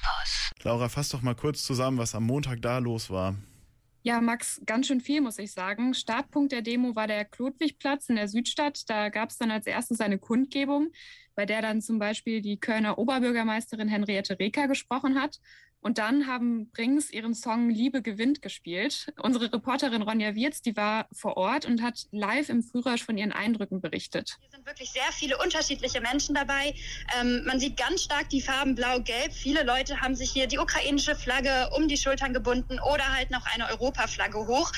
Campus. Laura, fass doch mal kurz zusammen, was am Montag da los war. Ja, Max, ganz schön viel, muss ich sagen. Startpunkt der Demo war der Klodwigplatz in der Südstadt. Da gab es dann als erstes eine Kundgebung, bei der dann zum Beispiel die Kölner Oberbürgermeisterin Henriette Reker gesprochen hat. Und dann haben Brings ihren Song Liebe gewinnt gespielt. Unsere Reporterin Ronja Wirz, die war vor Ort und hat live im Frührausch von ihren Eindrücken berichtet. Hier sind wirklich sehr viele unterschiedliche Menschen dabei. Ähm, man sieht ganz stark die Farben blau-gelb. Viele Leute haben sich hier die ukrainische Flagge um die Schultern gebunden oder halt noch eine Europaflagge hoch.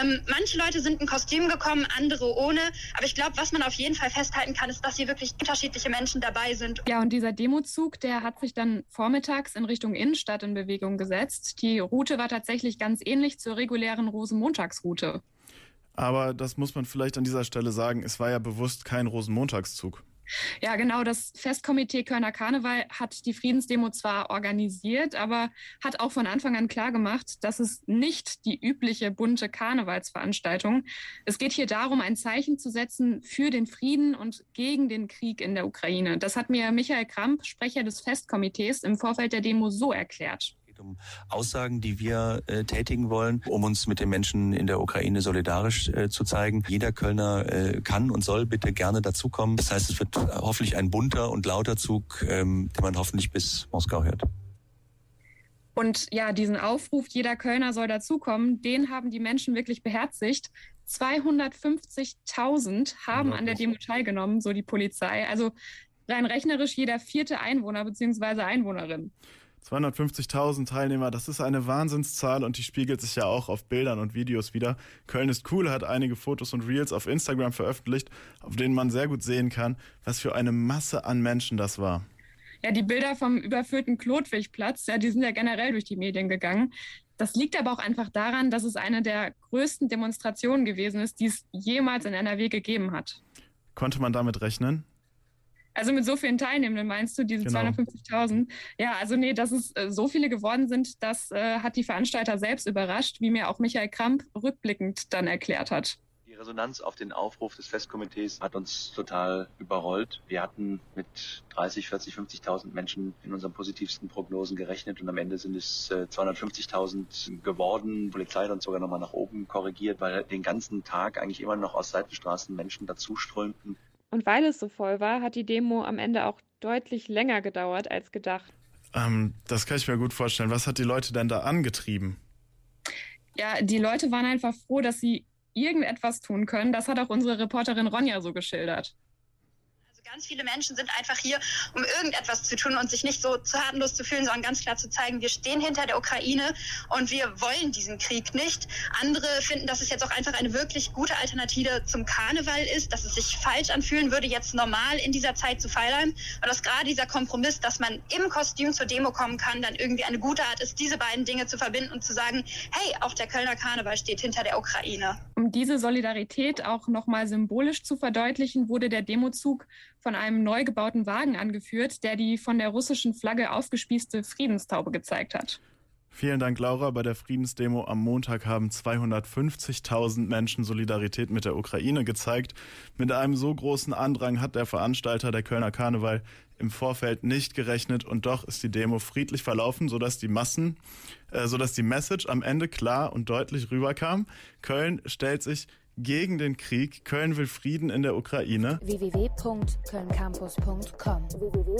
Ähm, manche Leute sind in Kostüm gekommen, andere ohne. Aber ich glaube, was man auf jeden Fall festhalten kann, ist, dass hier wirklich unterschiedliche Menschen dabei sind. Ja, und dieser Demozug, der hat sich dann vormittags in Richtung Innenstadt in Bewegung gesetzt. Die Route war tatsächlich ganz ähnlich zur regulären Rosenmontagsroute. Aber das muss man vielleicht an dieser Stelle sagen, es war ja bewusst kein Rosenmontagszug. Ja, genau. Das Festkomitee Kölner Karneval hat die Friedensdemo zwar organisiert, aber hat auch von Anfang an klar gemacht, dass es nicht die übliche bunte Karnevalsveranstaltung. Es geht hier darum, ein Zeichen zu setzen für den Frieden und gegen den Krieg in der Ukraine. Das hat mir Michael Kramp, Sprecher des Festkomitees, im Vorfeld der Demo so erklärt um Aussagen, die wir äh, tätigen wollen, um uns mit den Menschen in der Ukraine solidarisch äh, zu zeigen. Jeder Kölner äh, kann und soll bitte gerne dazukommen. Das heißt, es wird hoffentlich ein bunter und lauter Zug, ähm, den man hoffentlich bis Moskau hört. Und ja, diesen Aufruf, jeder Kölner soll dazukommen, den haben die Menschen wirklich beherzigt. 250.000 haben an der Demo teilgenommen, so die Polizei. Also rein rechnerisch jeder vierte Einwohner bzw. Einwohnerin. 250.000 Teilnehmer, das ist eine Wahnsinnszahl und die spiegelt sich ja auch auf Bildern und Videos wieder. Köln ist cool hat einige Fotos und Reels auf Instagram veröffentlicht, auf denen man sehr gut sehen kann, was für eine Masse an Menschen das war. Ja, die Bilder vom überfüllten Klotwigplatz, ja, die sind ja generell durch die Medien gegangen. Das liegt aber auch einfach daran, dass es eine der größten Demonstrationen gewesen ist, die es jemals in NRW gegeben hat. Konnte man damit rechnen? Also mit so vielen Teilnehmenden meinst du, diese genau. 250.000? Ja, also nee, dass es äh, so viele geworden sind, das äh, hat die Veranstalter selbst überrascht, wie mir auch Michael Kramp rückblickend dann erklärt hat. Die Resonanz auf den Aufruf des Festkomitees hat uns total überrollt. Wir hatten mit 30, 40, 50.000 Menschen in unseren positivsten Prognosen gerechnet und am Ende sind es äh, 250.000 geworden. Die Polizei hat uns sogar nochmal nach oben korrigiert, weil den ganzen Tag eigentlich immer noch aus Seitenstraßen Menschen dazuströmten. Und weil es so voll war, hat die Demo am Ende auch deutlich länger gedauert als gedacht. Ähm, das kann ich mir gut vorstellen. Was hat die Leute denn da angetrieben? Ja, die Leute waren einfach froh, dass sie irgendetwas tun können. Das hat auch unsere Reporterin Ronja so geschildert ganz viele Menschen sind einfach hier, um irgendetwas zu tun und sich nicht so zu hartenlos zu fühlen, sondern ganz klar zu zeigen, wir stehen hinter der Ukraine und wir wollen diesen Krieg nicht. Andere finden, dass es jetzt auch einfach eine wirklich gute Alternative zum Karneval ist, dass es sich falsch anfühlen würde, jetzt normal in dieser Zeit zu feiern. Und dass gerade dieser Kompromiss, dass man im Kostüm zur Demo kommen kann, dann irgendwie eine gute Art ist, diese beiden Dinge zu verbinden und zu sagen, hey, auch der Kölner Karneval steht hinter der Ukraine. Um diese Solidarität auch nochmal symbolisch zu verdeutlichen, wurde der Demozug von einem neu gebauten Wagen angeführt, der die von der russischen Flagge aufgespießte Friedenstaube gezeigt hat. Vielen Dank, Laura. Bei der Friedensdemo am Montag haben 250.000 Menschen Solidarität mit der Ukraine gezeigt. Mit einem so großen Andrang hat der Veranstalter der Kölner Karneval im Vorfeld nicht gerechnet und doch ist die Demo friedlich verlaufen, sodass die Massen, äh, sodass die Message am Ende klar und deutlich rüberkam. Köln stellt sich gegen den Krieg. Köln will Frieden in der Ukraine. www.kölncampus.com www